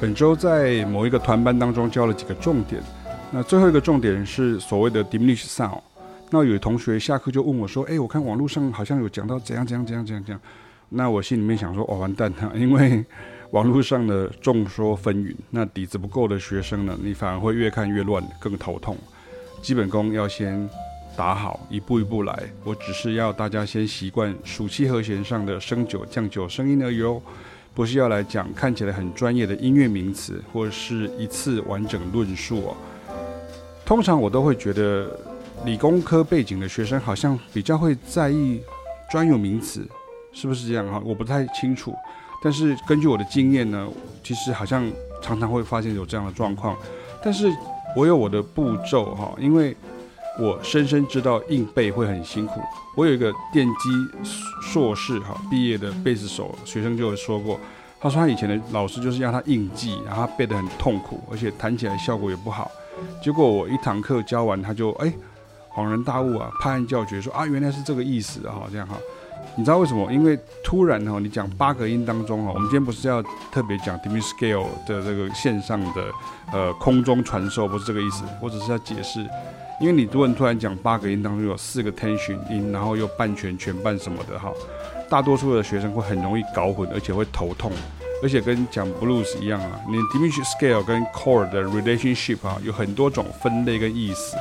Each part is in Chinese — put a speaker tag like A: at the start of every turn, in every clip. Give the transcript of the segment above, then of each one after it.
A: 本周在某一个团班当中教了几个重点，那最后一个重点是所谓的 diminish sound。那有同学下课就问我说：“哎，我看网络上好像有讲到怎样怎样怎样怎样怎样。”那我心里面想说：“哦，完蛋了，因为网络上的众说纷纭，那底子不够的学生呢，你反而会越看越乱，更头痛。基本功要先打好，一步一步来。我只是要大家先习惯暑期和弦上的升九降九声音而已哦。”不是要来讲看起来很专业的音乐名词，或者是一次完整论述哦。通常我都会觉得，理工科背景的学生好像比较会在意专有名词，是不是这样哈？我不太清楚。但是根据我的经验呢，其实好像常常会发现有这样的状况。但是我有我的步骤哈，因为。我深深知道硬背会很辛苦。我有一个电机硕士哈毕业的贝斯手学生就有说过，他说他以前的老师就是让他硬记，然后他背得很痛苦，而且弹起来效果也不好。结果我一堂课教完，他就哎恍然大悟啊，拍案叫绝说啊原来是这个意思哈这样哈。你知道为什么？因为突然哈你讲八个音当中哈，我们今天不是要特别讲 diminish scale 的这个线上的呃空中传授，不是这个意思，我只是要解释。因为你如果突然讲八个音当中有四个 tension 音，然后又半全全半什么的哈，大多数的学生会很容易搞混，而且会头痛，而且跟讲 blues 一样啊，你 diminish scale 跟 chord 的 relationship 啊，有很多种分类跟意思，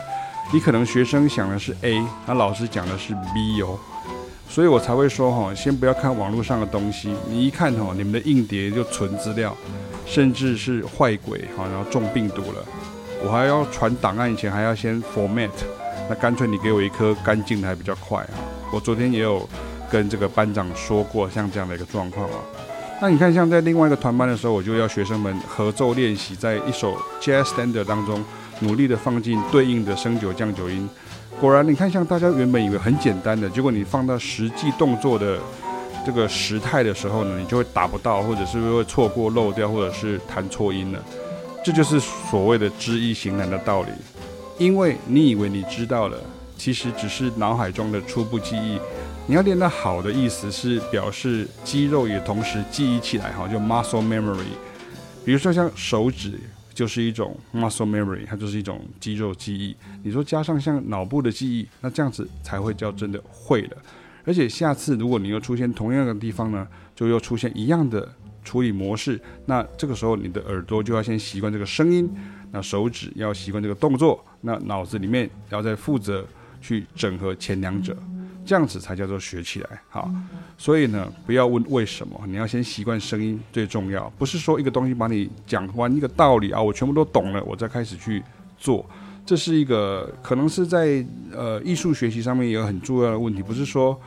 A: 你可能学生想的是 A，那老师讲的是 B 哦，所以我才会说哈，先不要看网络上的东西，你一看哈，你们的硬碟就存资料，甚至是坏鬼哈，然后中病毒了。我还要传档案，以前还要先 format，那干脆你给我一颗干净的还比较快啊。我昨天也有跟这个班长说过，像这样的一个状况啊。那你看，像在另外一个团班的时候，我就要学生们合奏练习，在一首 jazz standard 当中，努力的放进对应的升九降九音。果然，你看，像大家原本以为很简单的，结果你放到实际动作的这个时态的时候呢，你就会达不到，或者是会错过漏掉，或者是弹错音了。这就是所谓的知易行难的道理，因为你以为你知道了，其实只是脑海中的初步记忆。你要练得好的意思是表示肌肉也同时记忆起来，哈，就 muscle memory。比如说像手指就是一种 muscle memory，它就是一种肌肉记忆。你说加上像脑部的记忆，那这样子才会叫真的会了。而且下次如果你又出现同样的地方呢，就又出现一样的。处理模式，那这个时候你的耳朵就要先习惯这个声音，那手指要习惯这个动作，那脑子里面要再负责去整合前两者，这样子才叫做学起来。好，所以呢，不要问为什么，你要先习惯声音最重要。不是说一个东西把你讲完一个道理啊，我全部都懂了，我再开始去做，这是一个可能是在呃艺术学习上面也有很重要的问题，不是说。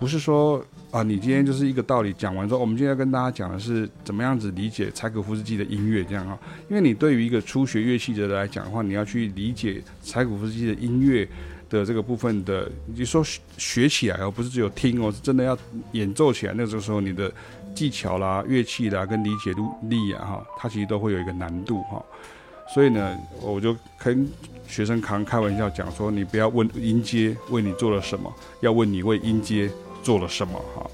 A: 不是说啊，你今天就是一个道理讲完之后，我们今天要跟大家讲的是怎么样子理解柴可夫斯基的音乐这样啊？因为你对于一个初学乐器者来讲的话，你要去理解柴可夫斯基的音乐的这个部分的，你说学起来哦不是只有听哦，是真的要演奏起来。那个时候你的技巧啦、乐器啦跟理解力啊，哈，它其实都会有一个难度哈。所以呢，我就跟学生扛开玩笑讲说，你不要问音阶为你做了什么，要问你为音阶做了什么哈。